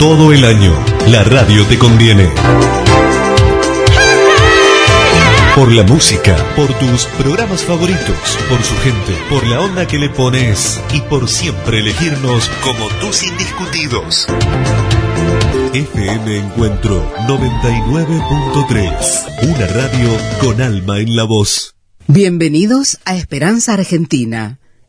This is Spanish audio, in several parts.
Todo el año, la radio te conviene. Por la música, por tus programas favoritos, por su gente, por la onda que le pones y por siempre elegirnos como tus indiscutidos. FM Encuentro 99.3, una radio con alma en la voz. Bienvenidos a Esperanza Argentina,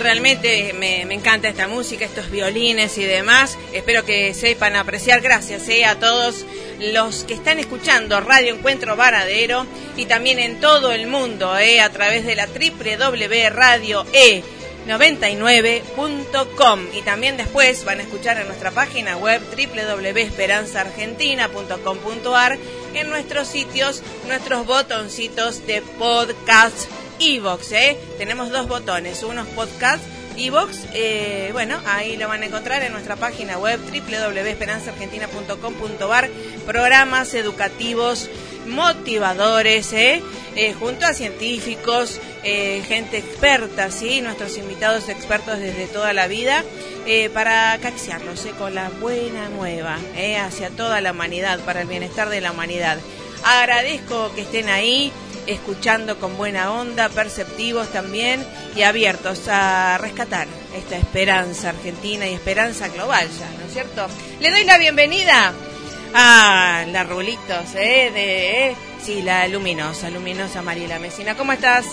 Realmente me, encanta esta música, estos violines y demás. Espero que sepan apreciar. Gracias ¿eh? a todos los que están escuchando Radio Encuentro Varadero y también en todo el mundo ¿eh? a través de la www.radio.e99.com y también después van a escuchar en nuestra página web www.esperanzaargentina.com.ar en nuestros sitios, nuestros botoncitos de podcast Evox, ¿eh? Tenemos dos botones, unos podcast Evox, eh, bueno, ahí lo van a encontrar en nuestra página web www.esperanzaargentina.com.ar, programas educativos motivadores, ¿eh? ¿eh? junto a científicos, gente experta, ¿sí? nuestros invitados expertos desde toda la vida, para caxiarlos con la buena nueva hacia toda la humanidad, para el bienestar de la humanidad. Agradezco que estén ahí escuchando con buena onda, perceptivos también y abiertos a rescatar esta esperanza argentina y esperanza global ya, ¿no es cierto? Le doy la bienvenida a la Rulitos, ¿eh? De, eh, sí, la luminosa, luminosa Mariela Mesina. ¿Cómo estás?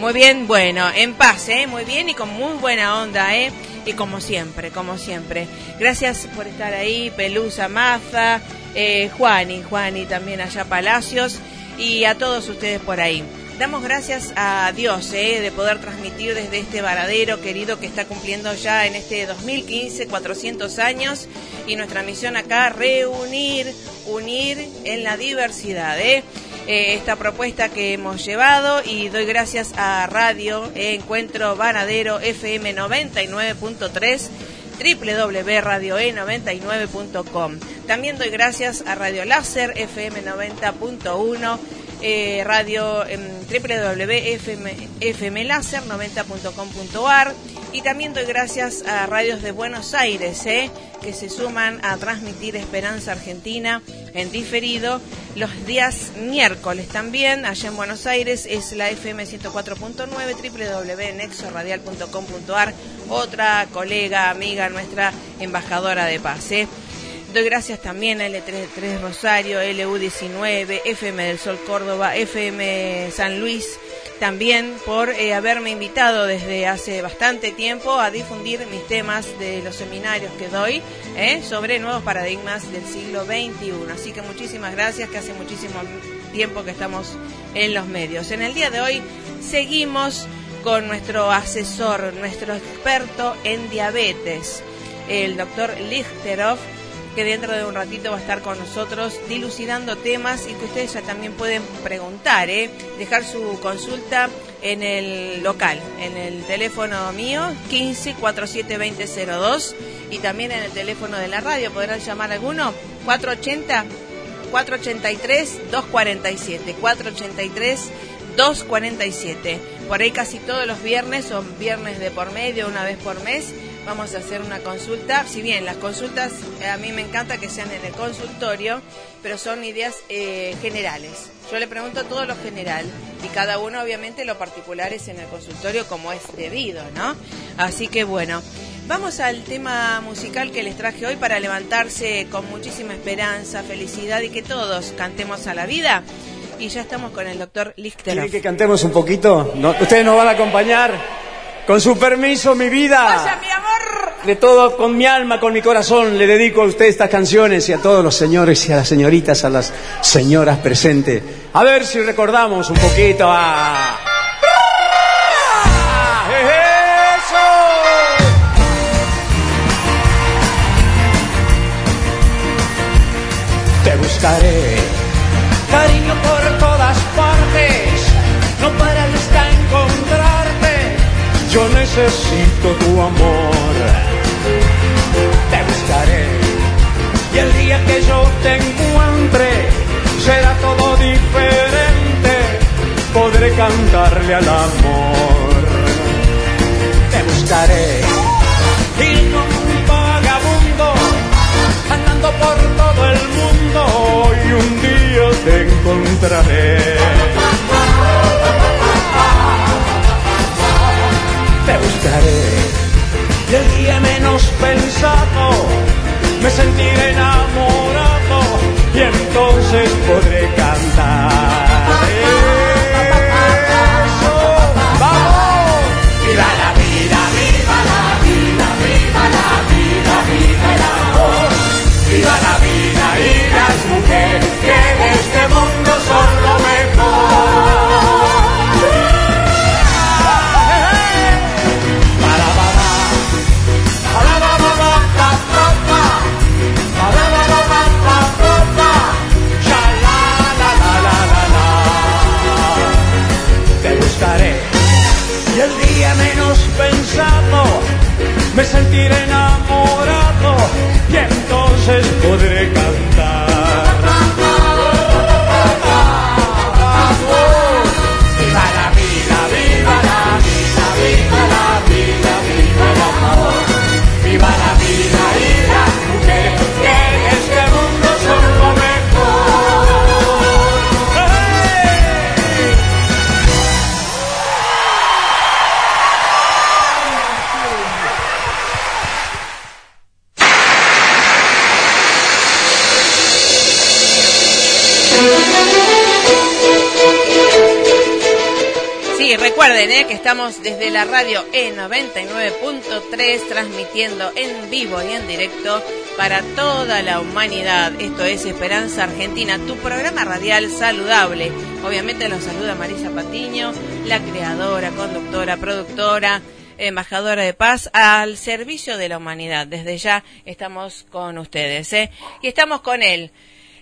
Muy bien, bueno, en paz, ¿eh? Muy bien y con muy buena onda, ¿eh? Y como siempre, como siempre. Gracias por estar ahí, Pelusa Maza, eh, Juani, Juani también allá Palacios y a todos ustedes por ahí. Damos gracias a Dios eh, de poder transmitir desde este varadero querido que está cumpliendo ya en este 2015 400 años y nuestra misión acá reunir, unir en la diversidad. Eh. Eh, esta propuesta que hemos llevado y doy gracias a Radio Encuentro Varadero FM 99.3 www.radioe99.com. También doy gracias a Radio Láser FM 90.1, eh, radio eh, www.fmlaser90.com.ar y también doy gracias a radios de Buenos Aires eh, que se suman a transmitir Esperanza Argentina en diferido los días miércoles también allá en Buenos Aires es la FM 104.9 www.nexoradial.com.ar otra colega amiga nuestra embajadora de paz ¿eh? Doy gracias también a L33 Rosario, LU19, FM del Sol Córdoba, FM San Luis, también por eh, haberme invitado desde hace bastante tiempo a difundir mis temas de los seminarios que doy eh, sobre nuevos paradigmas del siglo XXI. Así que muchísimas gracias, que hace muchísimo tiempo que estamos en los medios. En el día de hoy seguimos con nuestro asesor, nuestro experto en diabetes, el doctor Lichteroff que dentro de un ratito va a estar con nosotros dilucidando temas y que ustedes ya también pueden preguntar, ¿eh? dejar su consulta en el local, en el teléfono mío 15 47 02 y también en el teléfono de la radio. ¿Podrán llamar alguno? 480 483 247 483 247. Por ahí casi todos los viernes son viernes de por medio, una vez por mes vamos a hacer una consulta. Si bien las consultas eh, a mí me encanta que sean en el consultorio, pero son ideas eh, generales. Yo le pregunto todo lo general y cada uno obviamente lo particular es en el consultorio como es debido, ¿no? Así que bueno, Vamos al tema musical que les traje hoy para levantarse con muchísima esperanza, felicidad y que todos cantemos a la vida. Y ya estamos con el doctor Lichter. ¿Quieren que cantemos un poquito? ¿Ustedes nos van a acompañar? Con su permiso, mi vida. ¡Vaya, mi amor! De todo, con mi alma, con mi corazón, le dedico a usted estas canciones y a todos los señores y a las señoritas, a las señoras presentes. A ver si recordamos un poquito a... Te buscaré, necesito tu amor. Te buscaré y el día que yo te encuentre será todo diferente. Podré cantarle al amor. Te buscaré y como un vagabundo andando por todo el mundo y un día te encontraré. Y el día menos pensado me sentiré enamorado y entonces podré cantar. Estamos desde la radio E99.3 transmitiendo en vivo y en directo para toda la humanidad. Esto es Esperanza Argentina, tu programa radial saludable. Obviamente los saluda Marisa Patiño, la creadora, conductora, productora, embajadora de paz al servicio de la humanidad. Desde ya estamos con ustedes ¿eh? y estamos con él.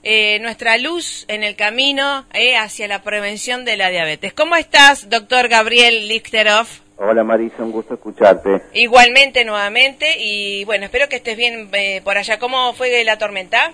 Eh, nuestra luz en el camino eh, hacia la prevención de la diabetes. ¿Cómo estás, doctor Gabriel Lichterhoff? Hola Marisa, un gusto escucharte. Igualmente, nuevamente, y bueno, espero que estés bien eh, por allá. ¿Cómo fue la tormenta?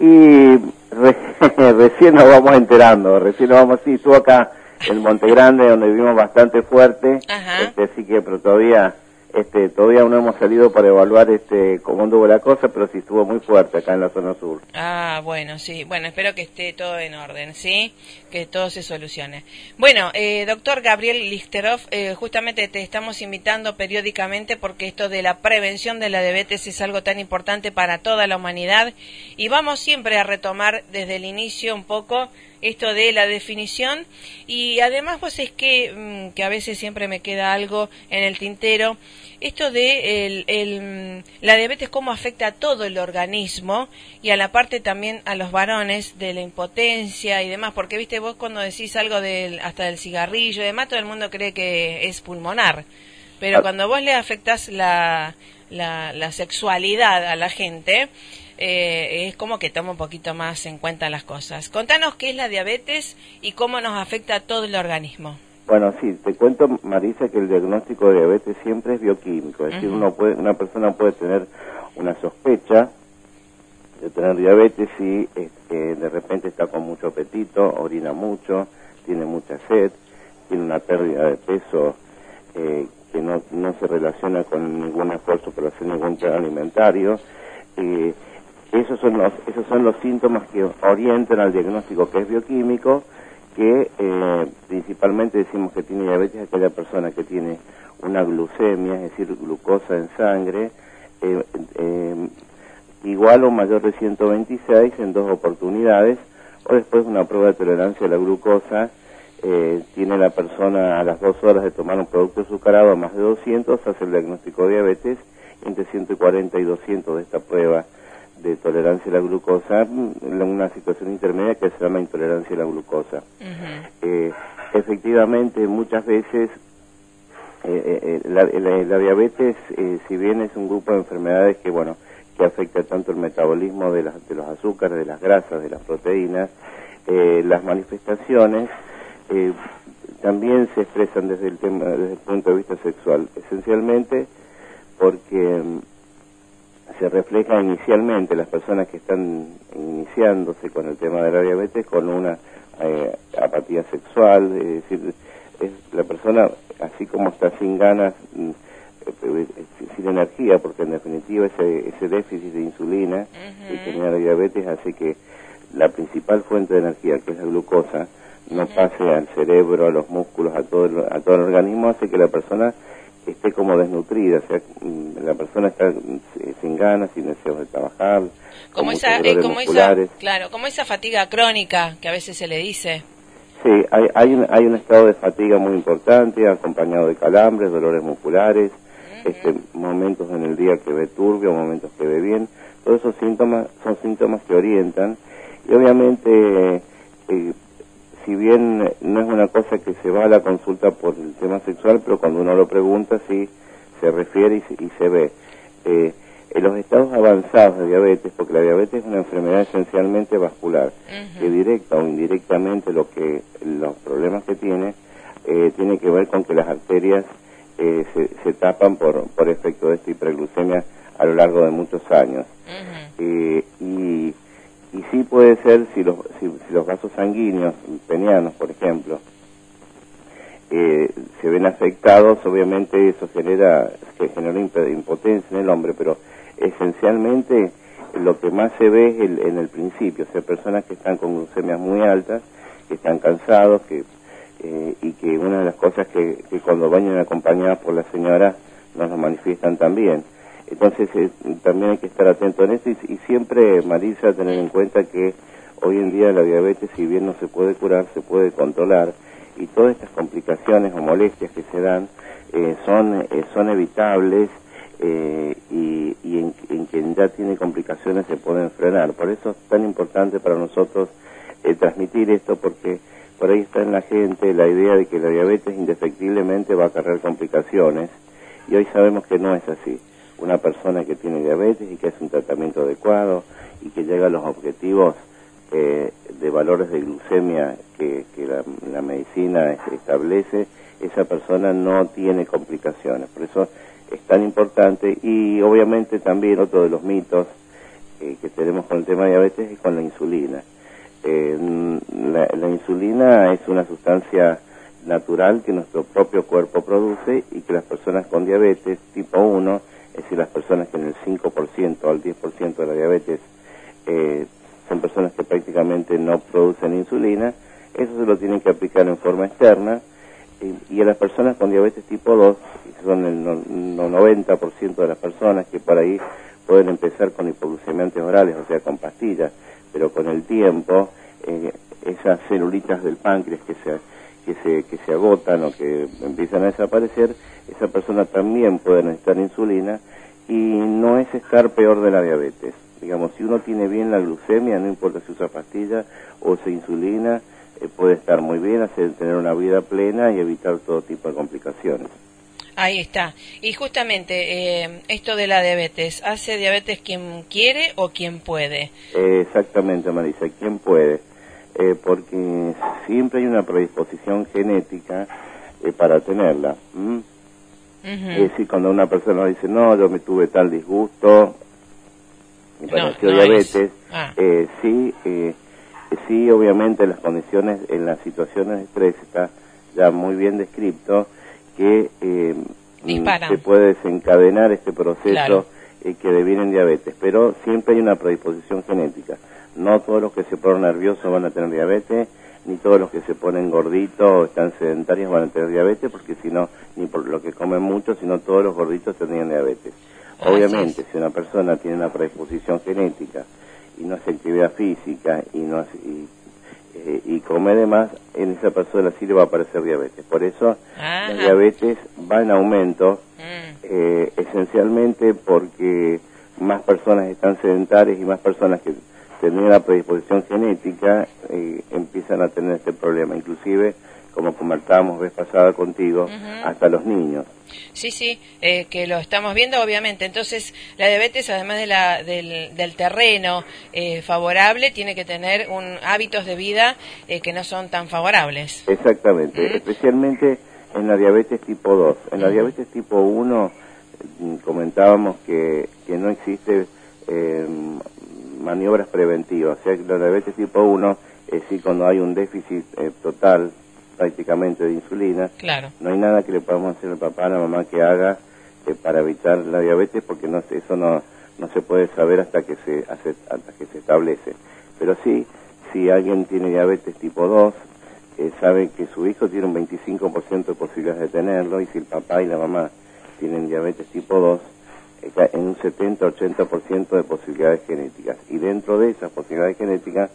Y re- recién nos vamos enterando, recién nos vamos, sí, estuvo acá en Monte Grande, donde vivimos bastante fuerte, Ajá. este, así que, pero todavía, este, todavía no hemos salido para evaluar este cómo anduvo la cosa, pero sí estuvo muy fuerte acá en la zona sur. Ah, bueno, sí. Bueno, espero que esté todo en orden, ¿sí? Que todo se solucione. Bueno, eh, doctor Gabriel Lichterhoff, eh, justamente te estamos invitando periódicamente porque esto de la prevención de la diabetes es algo tan importante para toda la humanidad y vamos siempre a retomar desde el inicio un poco esto de la definición. Y además vos es que, mm, que a veces siempre me queda algo en el tintero, esto de el, el, mm, la diabetes cómo afecta a todo el organismo y a la parte también a los varones de la impotencia y demás, porque viste vos cuando decís algo del, hasta del cigarrillo y demás, todo el mundo cree que es pulmonar, pero Ah. cuando vos le afectás la, la, la sexualidad a la gente, eh, es como que toma un poquito más en cuenta las cosas. Contanos qué es la diabetes y cómo nos afecta a todo el organismo. Bueno, sí, te cuento, Marisa, que el diagnóstico de diabetes siempre es bioquímico, es decir, uno puede, una persona puede tener una sospecha de tener diabetes si este, de repente está con mucho apetito, orina mucho, tiene mucha sed, tiene una pérdida de peso eh, que no, no se relaciona con ningún esfuerzo por hacer ningún plan alimentario. Eh, esos son los síntomas que orientan al diagnóstico que es bioquímico que eh, principalmente decimos que tiene diabetes aquella persona que tiene una glucemia, es decir, glucosa en sangre, eh, eh, igual o mayor de 126 en dos oportunidades, o después una prueba de tolerancia a la glucosa, tiene la persona a las dos horas de tomar un producto azucarado a más de 200, hace el diagnóstico de diabetes, entre 140 y 200 de esta prueba de tolerancia a la glucosa, en una situación intermedia que se llama intolerancia a la glucosa. Eh, efectivamente, muchas veces eh, eh, la, diabetes, si bien es un grupo de enfermedades que, bueno, que afecta tanto el metabolismo de, de los azúcares, de las grasas, de las proteínas, las manifestaciones también se expresan desde el tema, desde el punto de vista sexual, esencialmente porque se refleja inicialmente las personas que están iniciándose con el tema de la diabetes con una eh, apatía sexual, es decir, es la persona así como está sin ganas, mm, eh, sin energía, porque en definitiva ese, ese déficit de insulina que tiene la diabetes hace que la principal fuente de energía, que es la glucosa, no pase al cerebro, a los músculos, a todo a todo el organismo, hace que la persona esté como desnutrida, o sea, la persona está eh, sin ganas, sin deseos de trabajar. Como esa, eh, como esa, claro, como esa fatiga crónica que a veces se le dice. Sí, hay, hay, un, hay un estado de fatiga muy importante, acompañado de calambres, dolores musculares, este, momentos en el día que ve turbio, momentos que ve bien. Todos esos síntomas son síntomas que orientan y obviamente eh, si bien no es una cosa que se va a la consulta por el tema sexual, pero cuando uno lo pregunta sí se refiere y se, ve. Eh, en los estados avanzados de diabetes, porque la diabetes es una enfermedad esencialmente vascular, que directa o indirectamente lo que los problemas que tiene eh, tiene que ver con que las arterias eh, se, tapan por, por efecto de esta hiperglucemia a lo largo de muchos años. y y sí puede ser si los, si, los vasos sanguíneos, penianos por ejemplo, eh, se ven afectados, obviamente eso genera, que genera impotencia en el hombre, pero esencialmente lo que más se ve es en el principio, o sea, personas que están con glucemias muy altas, que están cansados, que eh, y que una de las cosas que, que cuando vayan acompañadas por la señora nos lo manifiestan también. Entonces eh, también hay que estar atento en eso y, siempre, Marisa, tener en cuenta que hoy en día la diabetes, si bien no se puede curar, se puede controlar y todas estas complicaciones o molestias que se dan eh, son, eh, son evitables y, y en, en, quien ya tiene complicaciones se pueden frenar. Por eso es tan importante para nosotros transmitir esto porque por ahí está en la gente la idea de que la diabetes indefectiblemente va a acarrear complicaciones y hoy sabemos que no es así una persona que tiene diabetes y que hace un tratamiento adecuado y que llega a los objetivos eh, de valores de glucemia que, la, medicina establece, esa persona no tiene complicaciones. Por eso es tan importante y obviamente también otro de los mitos eh, que tenemos con el tema de diabetes es con la insulina. Eh, la, la, insulina es una sustancia natural que nuestro propio cuerpo produce y que las personas con diabetes tipo 1 es decir, las personas que en el 5% al 10% de la diabetes eh, son personas que prácticamente no producen insulina, eso se lo tienen que aplicar en forma externa, y, a las personas con diabetes tipo 2, que son el, 90% de las personas que por ahí pueden empezar con hipoglucemiantes orales, o sea, con pastillas, pero con el tiempo, eh, esas celulitas del páncreas que se que se, que se agotan o que empiezan a desaparecer, esa persona también puede necesitar insulina y no es estar peor de la diabetes. Digamos, si uno tiene bien la glucemia, no importa si usa pastilla o usa insulina, eh, puede estar muy bien, hacer, tener una vida plena y evitar todo tipo de complicaciones. Ahí está. Y justamente eh, esto de la diabetes, ¿hace diabetes quien quiere o quien puede? exactamente, Marisa, quien puede. Eh, porque siempre hay una predisposición genética eh, para tenerla. Es decir, cuando una persona dice, no, yo me tuve tal disgusto, me pareció diabetes, ah. eh, sí, sí, obviamente las condiciones, en las situaciones de estrés está ya muy bien descrito que se puede desencadenar este proceso que deviene en diabetes, pero siempre hay una predisposición genética. No todos los que se ponen nerviosos van a tener diabetes, ni todos los que se ponen gorditos o están sedentarios van a tener diabetes, porque si no, ni por lo que comen mucho, sino todos los gorditos tendrían diabetes. Obviamente, si una persona tiene una predisposición genética y no hace actividad física y no hace, y, eh, y come de más, en esa persona sí le va a aparecer diabetes. Por eso la diabetes va en aumento, mm. eh, esencialmente porque más personas están sedentarias y más personas que tenían la predisposición genética eh, empiezan a tener este problema. Inclusive como comentábamos vez pasada contigo, hasta los niños. Sí, sí, eh, que lo estamos viendo obviamente. Entonces, la diabetes, además de la, del, terreno eh, favorable, tiene que tener un, hábitos de vida eh, que no son tan favorables. Exactamente, especialmente en la diabetes tipo 2. En la diabetes tipo 1 mm, comentábamos que, que no existe maniobras preventivas. O sea, la diabetes tipo 1 es sí cuando hay un déficit total prácticamente de insulina. Claro. No hay nada que le podamos hacer al papá, a la mamá que haga eh, para evitar la diabetes porque no eso no no se puede saber hasta que se hace, hasta que se establece. Pero sí, si alguien tiene diabetes tipo 2, eh, sabe que su hijo tiene un 25% de posibilidades de tenerlo y si el papá y la mamá tienen diabetes tipo 2, está en un 70-80% de posibilidades genéticas. Y dentro de esas posibilidades genéticas,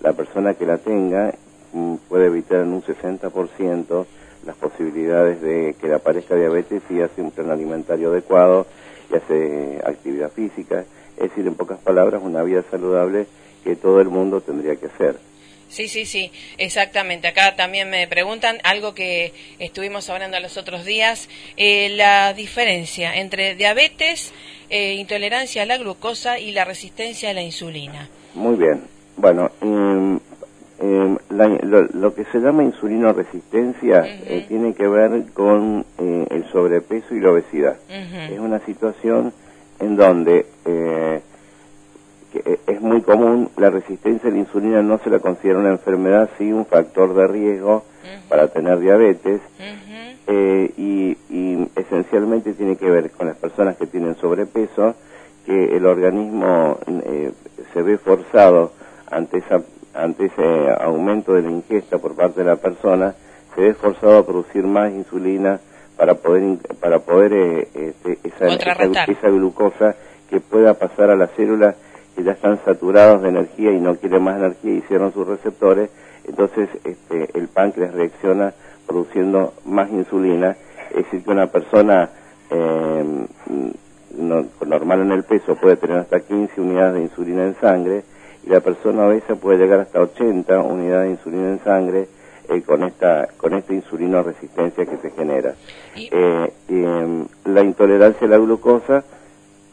la persona que la tenga Mm, puede evitar en un 60% las posibilidades de que le aparezca diabetes si hace un plan alimentario adecuado y hace actividad física. Es decir, en pocas palabras, una vida saludable que todo el mundo tendría que hacer. Sí, sí, sí, exactamente. Acá también me preguntan algo que estuvimos hablando los otros días, eh, la diferencia entre diabetes, eh, intolerancia a la glucosa y la resistencia a la insulina. Muy bien. Bueno, mm, eh, lo, que se llama insulino resistencia eh, tiene que ver con eh, el sobrepeso y la obesidad. Es una situación en donde es muy común la resistencia a la insulina no se la considera una enfermedad, sí un factor de riesgo para tener diabetes y, y, esencialmente tiene que ver con las personas que tienen sobrepeso, que el organismo se ve forzado ante esa ante ese aumento de la ingesta por parte de la persona, se ve forzado a producir más insulina para poder para poder eh, este, esa, esa, glucosa que pueda pasar a las células que ya están saturadas de energía y no quieren más energía y cierran sus receptores, entonces este, el páncreas reacciona produciendo más insulina, es decir, que una persona eh, normal en el peso puede tener hasta 15 unidades de insulina en sangre, y la persona obesa puede llegar hasta 80 unidades de insulina en sangre eh, con esta con esta insulino resistencia que se genera. Eh, em, la intolerancia a la glucosa,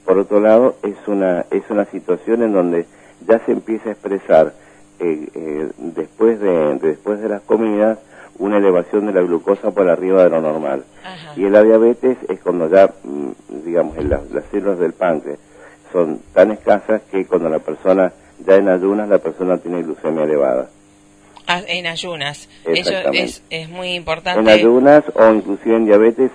por otro lado, es una es una situación en donde ya se empieza a expresar eh, después de después de las comidas una elevación de la glucosa por arriba de lo normal. Y en la diabetes es cuando ya, mm, digamos, las células del páncreas son tan escasas que cuando la persona ya en ayunas la persona tiene glucemia elevada. Ah, en ayunas, eso es, es, muy importante. En ayunas o inclusive en diabetes,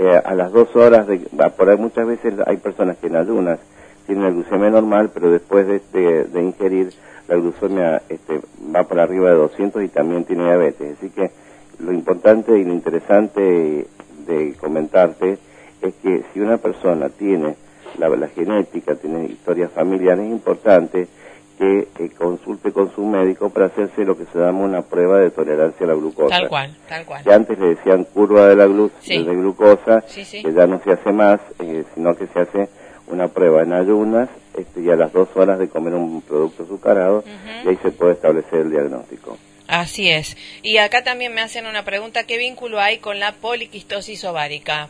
eh, a las dos horas, de, por ahí muchas veces hay personas que en ayunas tienen la glucemia normal, pero después de, de, ingerir la glucemia este, va por arriba de 200 y también tiene diabetes. Así que lo importante y lo interesante de comentarte es que si una persona tiene la, genética, tiene historias familiares importantes, que eh, consulte con su médico para hacerse lo que se llama una prueba de tolerancia a la glucosa. Tal cual, tal cual. Que antes le decían curva de la glu de glucosa, que ya no se hace más, eh, sino que se hace una prueba en ayunas este, y a las dos horas de comer un producto azucarado y ahí se puede establecer el diagnóstico. Así es. Y acá también me hacen una pregunta, ¿qué vínculo hay con la poliquistosis ovárica?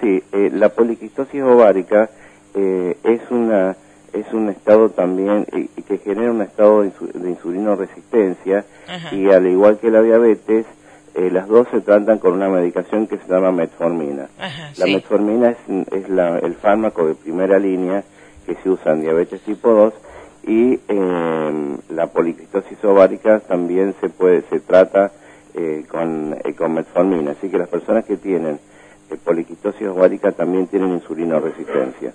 Sí, eh, la poliquistosis ovárica es una es un estado también y, que genera un estado de, insulino resistencia y al igual que la diabetes eh, las dos se tratan con una medicación que se llama metformina. la metformina es, es la, el fármaco de primera línea que se usa en diabetes tipo 2 y eh, la poliquistosis ovárica también se puede se trata eh, con, eh, con metformina. Así que las personas que tienen poliquistosis ovárica también tienen insulino resistencia.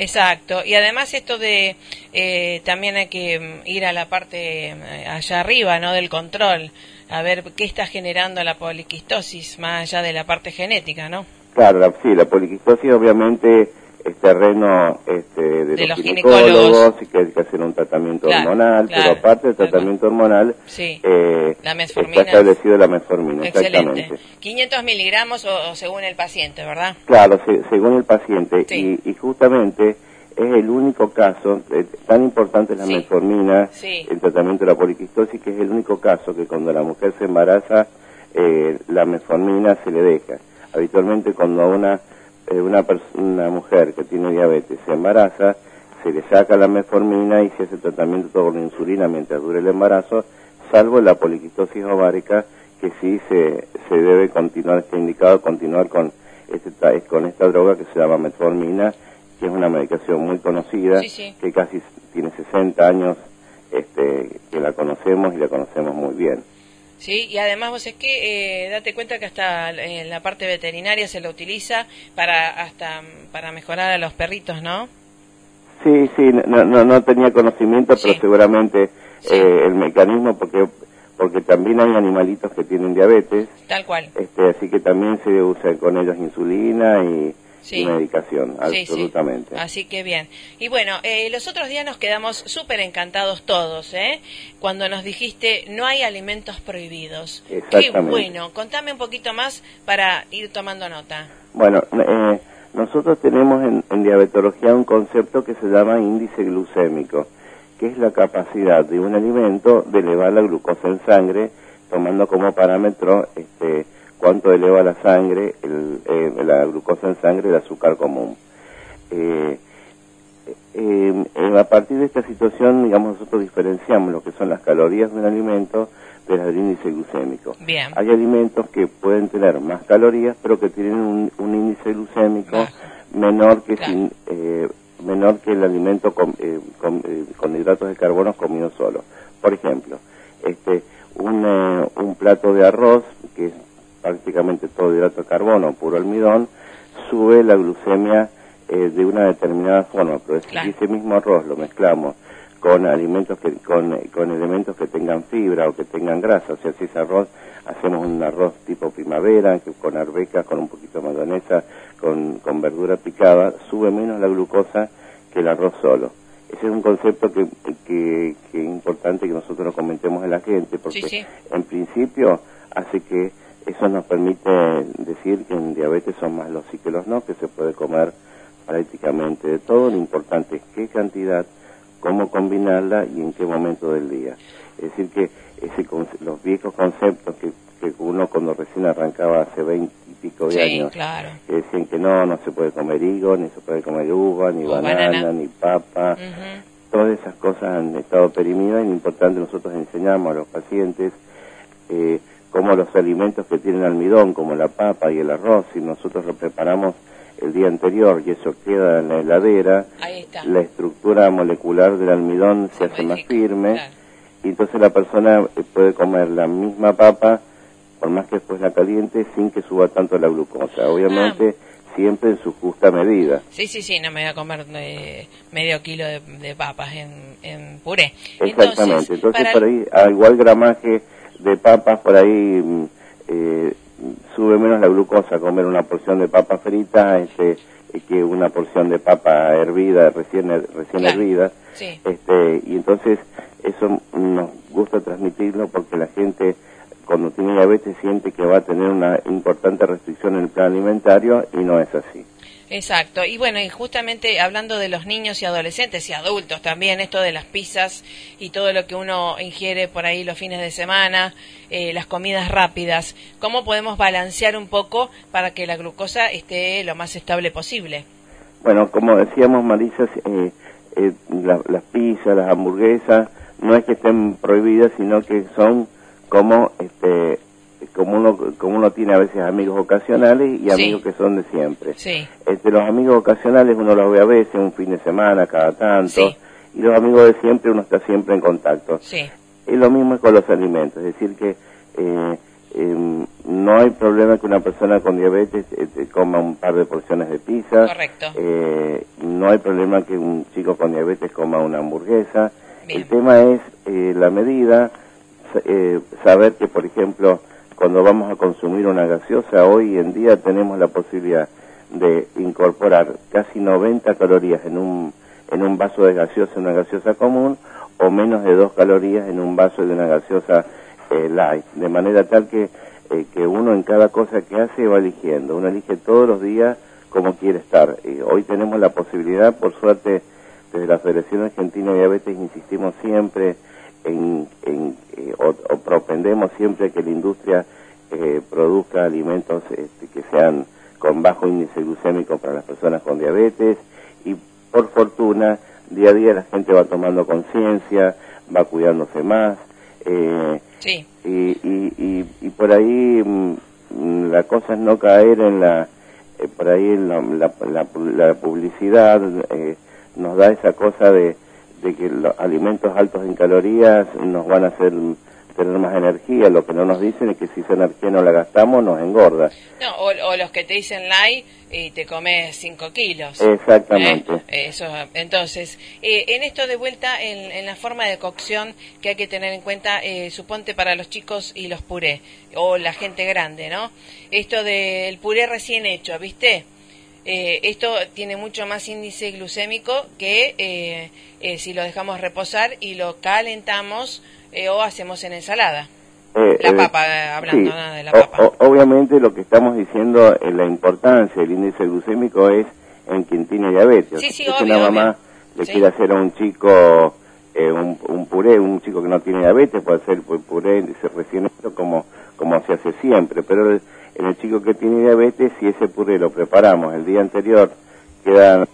Exacto, y además esto de eh, también hay que mm, ir a la parte eh, allá arriba, ¿no? Del control, a ver qué está generando la poliquistosis más allá de la parte genética, ¿no? Claro, la- sí, la poliquistosis obviamente es terreno este, de, De los los ginecólogos ginecólogos. y que hay que hacer un tratamiento Claro, hormonal, claro, pero aparte del tratamiento hormonal Sí. eh, La está establecido la metformina, Excelente. exactamente. 500 miligramos o, o según el paciente, ¿verdad? Claro, se- según el paciente. Sí. Y, y justamente es el único caso, eh, tan importante es la Sí. metformina, el tratamiento de la poliquistosis, que es el único caso que cuando la mujer se embaraza, eh, la metformina se le deja. Habitualmente cuando una, eh, una, una mujer que tiene diabetes se embaraza, se le saca la metformina y se hace tratamiento todo con insulina mientras dure el embarazo, salvo la poliquistosis ovárica, que sí se, se debe continuar, está indicado continuar con, este, con esta droga que se llama metformina, que es una medicación muy conocida, Sí, sí. que casi tiene 60 años este, que la conocemos y la conocemos muy bien. Sí, y además vos es que eh, date cuenta que hasta en la parte veterinaria se lo utiliza para hasta para mejorar a los perritos, ¿no? Sí, sí, no, no, no tenía conocimiento, pero Sí. seguramente Sí. eh, el mecanismo, porque porque también hay animalitos que tienen diabetes, Tal cual. este, así que también se usa con ellos insulina y, Sí. medicación, Sí, sí. absolutamente. Así que bien. Y bueno, eh, los otros días nos quedamos súper encantados todos, ¿eh? Cuando nos dijiste, no hay alimentos prohibidos. Qué bueno. Contame un poquito más para ir tomando nota. Bueno, eh, nosotros tenemos en, en diabetología un concepto que se llama índice glucémico, que es la capacidad de un alimento de elevar la glucosa en sangre, tomando como parámetro este, cuánto eleva la sangre, el, eh, la glucosa en sangre, el azúcar común. Eh, eh, eh, a partir de esta situación, digamos, nosotros diferenciamos lo que son las calorías de un alimento del índice glucémico. Bien. Hay alimentos que pueden tener más calorías, pero que tienen un, un índice glucémico menor que Claro. sin- eh, menor que el alimento con, eh, con, eh, con hidratos de carbono comido solo. Por ejemplo, este un, un plato de arroz que es prácticamente todo hidrato de carbono, puro almidón, sube la glucemia eh, de una determinada forma, pero si Claro. ese mismo arroz lo mezclamos con alimentos que con, eh, con elementos que tengan fibra o que tengan grasa, o sea, si ese arroz hacemos un arroz tipo primavera, con arbecas, con un poquito de mayonesa, con, con verdura picada, sube menos la glucosa que el arroz solo. Ese es un concepto que, que, que es importante que nosotros lo comentemos a la gente, porque Sí, sí. en principio hace que eso nos permite decir que en diabetes son más los sí que los no, que se puede comer prácticamente de todo, lo importante es qué cantidad, cómo combinarla y en qué momento del día. Es decir, que ese los viejos conceptos que, que uno cuando recién arrancaba hace veinte y pico de Sí, años, claro. que decían que no, no se puede comer higo, ni se puede comer uva, ni banana, banana. ni papa, todas esas cosas han estado perimidas y lo importante nosotros enseñamos a los pacientes eh, cómo los alimentos que tienen almidón, como la papa y el arroz, si nosotros lo preparamos el día anterior y eso queda en la heladera, la estructura molecular del almidón se, hace más firme claro. y entonces la persona eh, puede comer la misma papa, por más que después la caliente, sin que suba tanto la glucosa. Obviamente siempre en su justa medida. Sí, sí, sí, no me voy a comer eh, medio kilo de, de papas en, en puré. Exactamente. Entonces, para- por ahí, a igual gramaje de papas, por ahí mm, eh, sube menos la glucosa comer una porción de papa frita este, que una porción de papa hervida, recién, recién Claro. hervida. Sí. Este, y entonces eso nos gusta transmitirlo porque la gente cuando tiene diabetes siente que va a tener una importante restricción en el plan alimentario y no es así. Exacto. Y bueno, y justamente hablando de los niños y adolescentes y adultos también, esto de las pizzas y todo lo que uno ingiere por ahí los fines de semana, eh, las comidas rápidas, ¿cómo podemos balancear un poco para que la glucosa esté lo más estable posible? Bueno, como decíamos, Marisa, eh, eh, la- las pizzas, las hamburguesas, no es que estén prohibidas, sino que son como, este, como uno, como uno tiene a veces amigos ocasionales y Sí. amigos que son de siempre. Sí, Este, los amigos ocasionales uno los ve a veces, un fin de semana, cada tanto, Sí. y los amigos de siempre uno está siempre en contacto. sí, Y lo mismo es con los alimentos, es decir que eh, em, no hay problema que una persona con diabetes eh, coma un par de porciones de pizza. Correcto. Eh, no hay problema que un chico con diabetes coma una hamburguesa. El tema es eh, la medida, saber que, por ejemplo, cuando vamos a consumir una gaseosa, hoy en día tenemos la posibilidad de incorporar casi 90 calorías en un, en un vaso de gaseosa, una gaseosa común, o menos de 2 calorías en un vaso de una gaseosa light, de manera tal que eh, que uno en cada cosa que hace va eligiendo. Uno elige todos los días cómo quiere estar. y hoy tenemos la posibilidad, por suerte, desde la Federación Argentina de Diabetes insistimos siempre en, eh, o, propendemos siempre que la industria eh, produzca alimentos este, que sean con bajo índice glucémico para las personas con diabetes y por fortuna día a día la gente va tomando conciencia, va cuidándose más. Eh, Sí. Y, y, y, por ahí mm, la cosa es no caer en la, eh, por ahí la, la, la, publicidad eh, nos da esa cosa de, de que los alimentos altos en calorías nos van a hacer tener más energía. Lo que no nos dicen es que si esa energía no la gastamos, nos engorda. No, o, los que te dicen light y te comes 5 kilos. Exactamente. ¿Eh? Eso, entonces, eh, en esto de vuelta, en, la forma de cocción que hay que tener en cuenta, eh, suponte para los chicos y los puré, o la gente grande, ¿no? Esto del puré recién hecho, ¿viste? Esto tiene mucho más índice glucémico que si lo dejamos reposar y lo calentamos eh, o hacemos en ensalada. Eh, la eh, papa, hablando de la papa. obviamente lo que estamos diciendo, es la importancia del índice glucémico es en quien tiene diabetes. Sí, sí, si una mamá le quiere hacer a un chico un, puré, un chico que no tiene diabetes puede hacer puré recién como, como se hace siempre, pero en el chico que tiene diabetes, si ese puré lo preparamos el día anterior, queda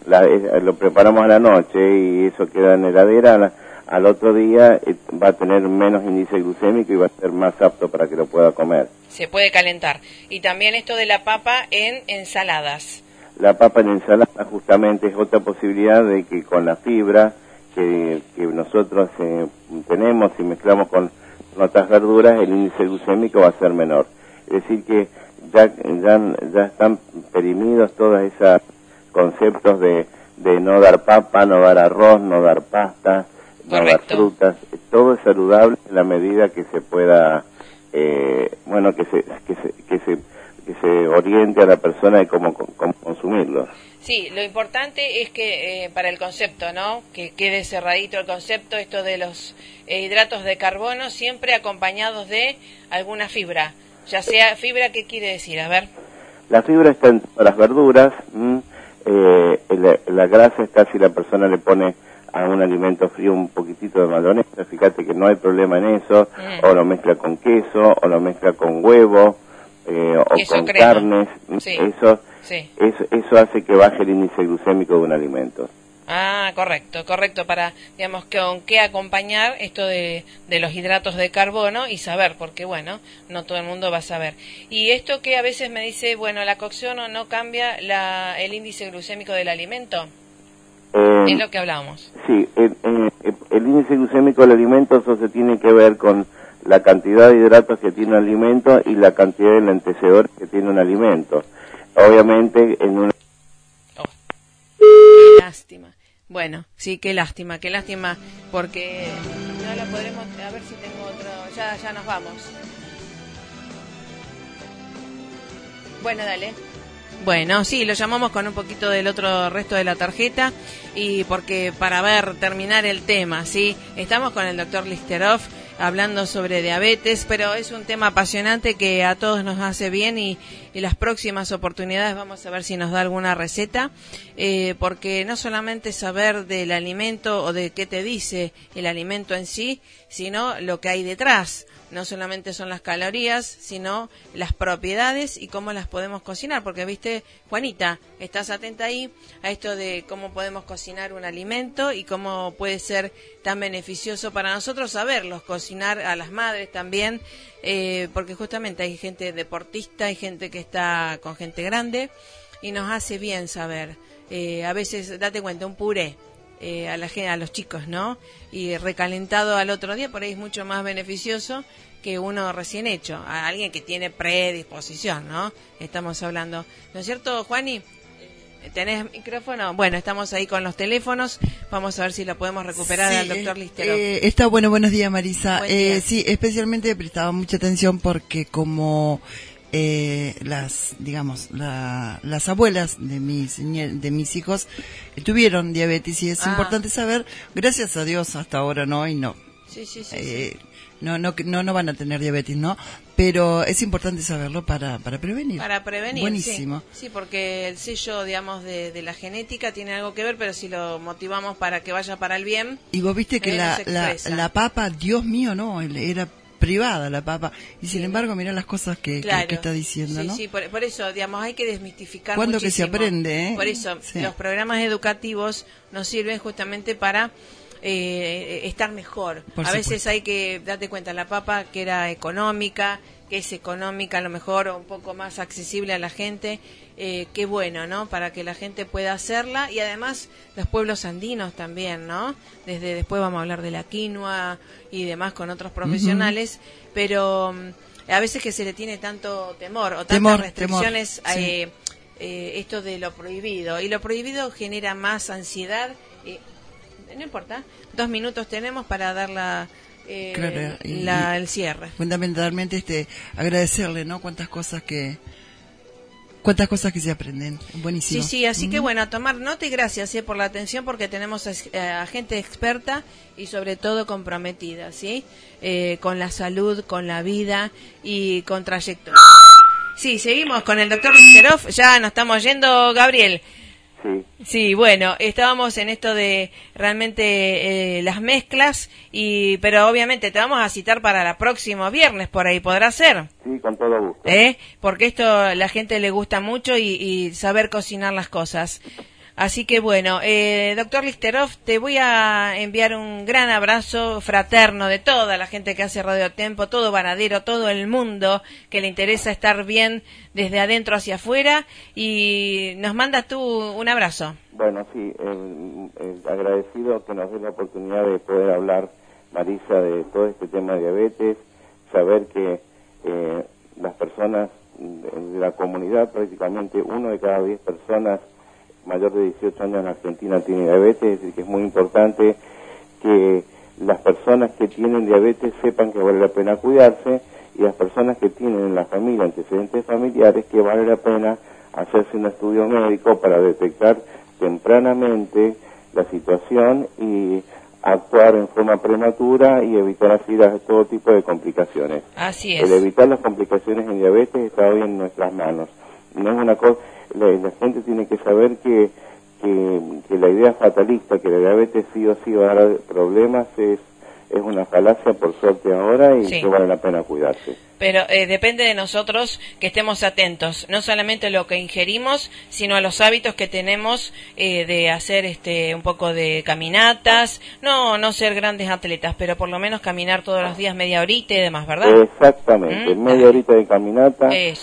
lo preparamos a la noche y eso queda en heladera, al otro día eh, va a tener menos índice glucémico y va a ser más apto para que lo pueda comer. Se puede calentar. Y también esto de la papa en ensaladas. La papa en ensalada justamente es otra posibilidad de que con la fibra que, nosotros eh, tenemos y mezclamos con otras verduras, el índice glucémico va a ser menor. Es decir que ya, ya, ya están perimidos todos esos conceptos de, de no dar papa, no dar arroz, no dar pasta, las frutas, todo es saludable en la medida que se pueda, eh, bueno, que se, que se, que se, que se oriente a la persona de cómo, consumirlo. Sí, lo importante es que eh, para el concepto, ¿no? Que quede cerradito el concepto, esto de los eh, hidratos de carbono, siempre acompañados de alguna fibra, ya sea fibra, ¿qué quiere decir? A ver. La fibra está en todas las verduras, la, la, grasa está si la persona le pone a un alimento frío un poquitito de mayonesa, fíjate que no hay problema en eso, mm. o lo mezcla con queso, o lo mezcla con huevo, eh, o con carnes, eso, eso, eso hace que baje el índice glucémico de un alimento. Ah, correcto, correcto, para, digamos, con qué acompañar esto de, de, los hidratos de carbono y saber, porque bueno, no todo el mundo va a saber. Y esto que a veces me dice, bueno, la cocción no cambia la, el índice glucémico del alimento. Eh, es lo que hablamos. Sí, el, índice glucémico del alimento eso se tiene que ver con la cantidad de hidratos que tiene un alimento y la cantidad de lentecedores que tiene un alimento. Obviamente en una... Qué lástima. Bueno, sí, qué lástima, qué lástima, porque no la podremos... A ver si tengo otro... Ya, ya nos vamos. Bueno, dale. Bueno, sí, lo llamamos con un poquito del otro resto de la tarjeta y porque para ver, terminar el tema, ¿sí? Estamos con el doctor Listerov hablando sobre diabetes, pero es un tema apasionante que a todos nos hace bien y, y las próximas oportunidades vamos a ver si nos da alguna receta, eh, porque no solamente saber del alimento o de qué te dice el alimento en sí, sino lo que hay detrás no solamente son las calorías, sino las propiedades y cómo las podemos cocinar. Porque, viste, Juanita, estás atenta ahí a esto de cómo podemos cocinar un alimento y cómo puede ser tan beneficioso para nosotros saberlos, cocinar a las madres también, eh, porque justamente hay gente deportista, hay gente que está con gente grande y nos hace bien saber. Eh, a veces, date cuenta, un puré eh, a la a los chicos, ¿no? Y recalentado al otro día, por ahí es mucho más beneficioso que uno recién hecho, a alguien que tiene predisposición, ¿no? Estamos hablando, ¿no es cierto, Juani? ¿Tenés micrófono? Bueno, estamos ahí con los teléfonos. Vamos a ver si lo podemos recuperar Sí, al doctor Listero. eh, está bueno, buenos días Marisa. Buen día. Eh, sí, especialmente prestaba mucha atención porque como eh, las, digamos, la- las abuelas de mis, de mis hijos tuvieron diabetes y es Ah. importante saber, gracias a Dios hasta ahora no, y no, sí, sí, sí. eh, no, no, no, no van a tener diabetes, ¿no? Pero es importante saberlo para, para prevenir. Para prevenir. Buenísimo. Sí, Sí, porque el sello, digamos, de, de la genética tiene algo que ver, pero si lo motivamos para que vaya para el bien. Y vos viste que Eh, la, la, papa, Dios mío, no, era privada la papa. Y sin embargo, mirá las cosas que, que- Claro. que está diciendo, sí, ¿no? Sí, por, por eso, digamos, hay que desmitificar Cuándo que se aprende, ¿eh? Por eso, Sí. los programas educativos nos sirven justamente para eh, estar mejor. Por a veces hay que darte cuenta, la papa que era económica, que es económica a lo mejor o un poco más accesible a la gente, eh, qué bueno, ¿no? Para que la gente pueda hacerla y además los pueblos andinos también, ¿no? Desde después vamos a hablar de la quinoa y demás con otros profesionales, pero mm, a veces que se le tiene tanto temor o tantas Temor, restricciones temor, sí. eh, eh, esto de lo prohibido y lo prohibido genera más ansiedad eh, no importa dos minutos tenemos para dar la, eh, Claro, y- la- el cierre Fundamentalmente, este, agradecerle, ¿no? Cuántas cosas que, cuántas cosas que se aprenden. Buenísimo. Sí, sí, así que bueno, a tomar nota y gracias eh, por la atención porque tenemos a, eh, a gente experta y sobre todo comprometida, ¿sí? Eh, con la salud, con la vida y con trayectoria. Sí, seguimos con el doctor Listerov, ya nos estamos yendo, Gabriel. Sí, Sí, bueno, estábamos en esto de realmente eh, las mezclas, y pero obviamente te vamos a citar para el próximo viernes, por ahí podrá ser. sí, con todo gusto. ¿eh? Porque esto la gente le gusta mucho y, y saber cocinar las cosas. Así que bueno, eh, doctor Listerov, te voy a enviar un gran abrazo fraterno de toda la gente que hace Radio Tempo, todo Varadero, todo el mundo que le interesa estar bien desde adentro hacia afuera y nos mandas tú un abrazo. Bueno, sí, eh, eh, agradecido que nos dé la oportunidad de poder hablar, Marisa, de todo este tema de diabetes, saber que eh, las personas de, de la comunidad, prácticamente uno de cada diez personas mayor de 18 años en Argentina tiene diabetes, es decir, que es muy importante que las personas que tienen diabetes sepan que vale la pena cuidarse y las personas que tienen en la familia antecedentes familiares que vale la pena hacerse un estudio médico para detectar tempranamente la situación y actuar en forma prematura y evitar así todo tipo de complicaciones. Así El es. evitar las complicaciones en diabetes está hoy en nuestras manos. No es una cosa, la, la gente tiene que saber que, que, que la idea fatalista que la diabetes sí o sí va a dar problemas es, es una falacia por suerte ahora y Sí. que vale la pena cuidarse. Pero eh, depende de nosotros que estemos atentos, no solamente a lo que ingerimos, sino a los hábitos que tenemos eh, de hacer este un poco de caminatas, no no ser grandes atletas, pero por lo menos caminar todos los días media horita y demás, ¿verdad? Exactamente, Mm, media horita de caminata, eh,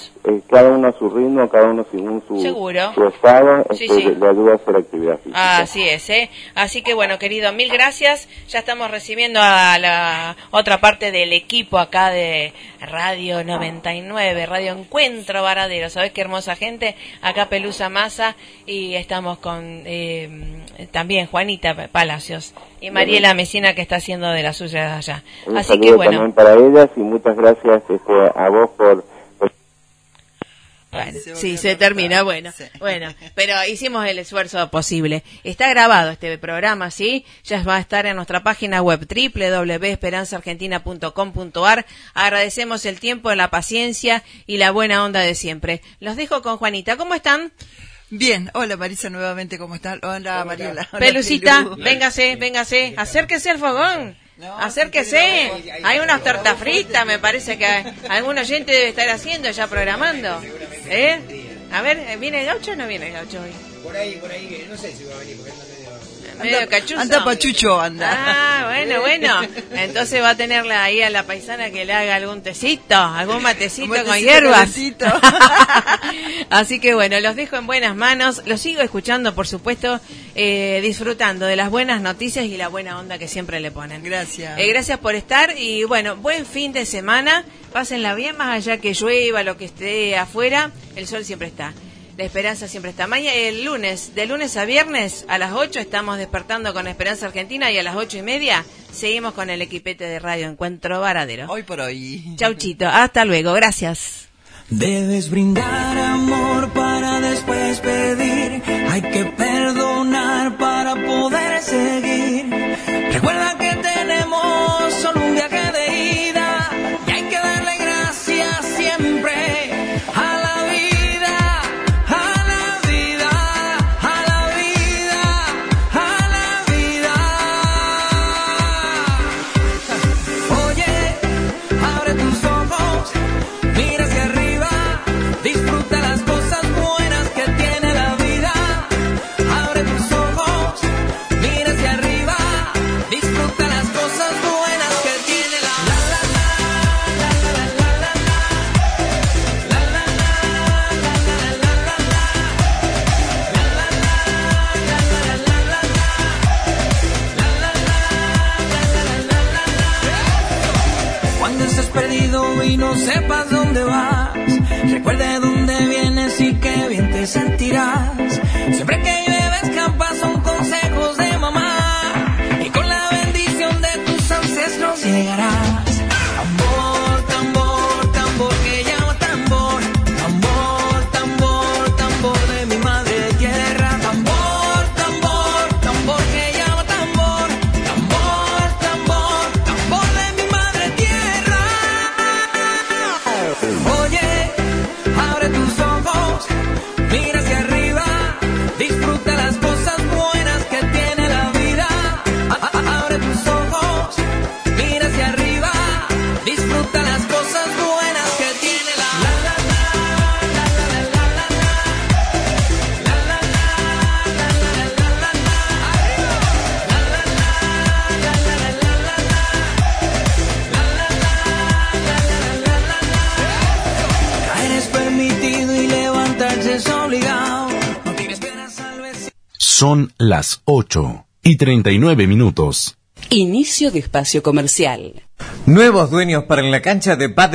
cada uno a su ritmo, cada uno según su, Seguro. su estado, Sí, este, sí. le ayuda a hacer actividad física. Así es, ¿eh? Así que bueno, querido, mil gracias. Ya estamos recibiendo a la otra parte del equipo acá de Radio 99, Radio Encuentro Varadero. ¿Sabes qué hermosa gente? Acá Pelusa Massa y estamos con eh, también Juanita Palacios y Mariela Mesina que está haciendo de las suyas allá. Un Así que bueno. también para ellas y muchas gracias este, a vos por Bueno, Se sí, se termina, bueno, sí. bueno, pero hicimos el esfuerzo posible. Está grabado este programa, ¿sí? Ya va a estar en nuestra página web www.esperanzaargentina.com.ar. Agradecemos el tiempo, la paciencia y la buena onda de siempre. Los dejo con Juanita. ¿Cómo están? Bien, hola Marisa nuevamente, ¿cómo están? Hola Mariela. Hola, Pelucita, Pelu. véngase, véngase, acérquese al fogón. No, Acérquese. Hay unas tortas fritas, me parece que algún oyente debe estar haciendo ya programando. ¿Eh? A ver, ¿viene el gaucho o no viene el gaucho hoy? Por ahí, por ahí, no sé si va a venir porque anda medio. cachuzo. Anda pachucho, anda. Ah, bueno, bueno. Entonces va a tenerla ahí a la paisana que le haga algún tecito, algún matecito, con hierbas. calentito. Así que bueno, los dejo en buenas manos. Los sigo escuchando, por supuesto, eh, disfrutando de las buenas noticias y la buena onda que siempre le ponen. Gracias. Eh, gracias por estar y bueno, buen fin de semana. Pásenla bien, más allá que llueva, lo que esté afuera, el sol siempre está. La esperanza siempre está. Mañana, el lunes, de lunes a viernes, a las 8 estamos despertando con Esperanza Argentina y a las ocho y media seguimos con el equipete de Radio Encuentro Varadero. Hoy por hoy. Chauchito, hasta luego, gracias. Debes brindar amor para después pedir. Hay que perdonar para poder sempre Son las 8 y 39 minutos. Inicio de espacio comercial. Nuevos dueños para la cancha de pádel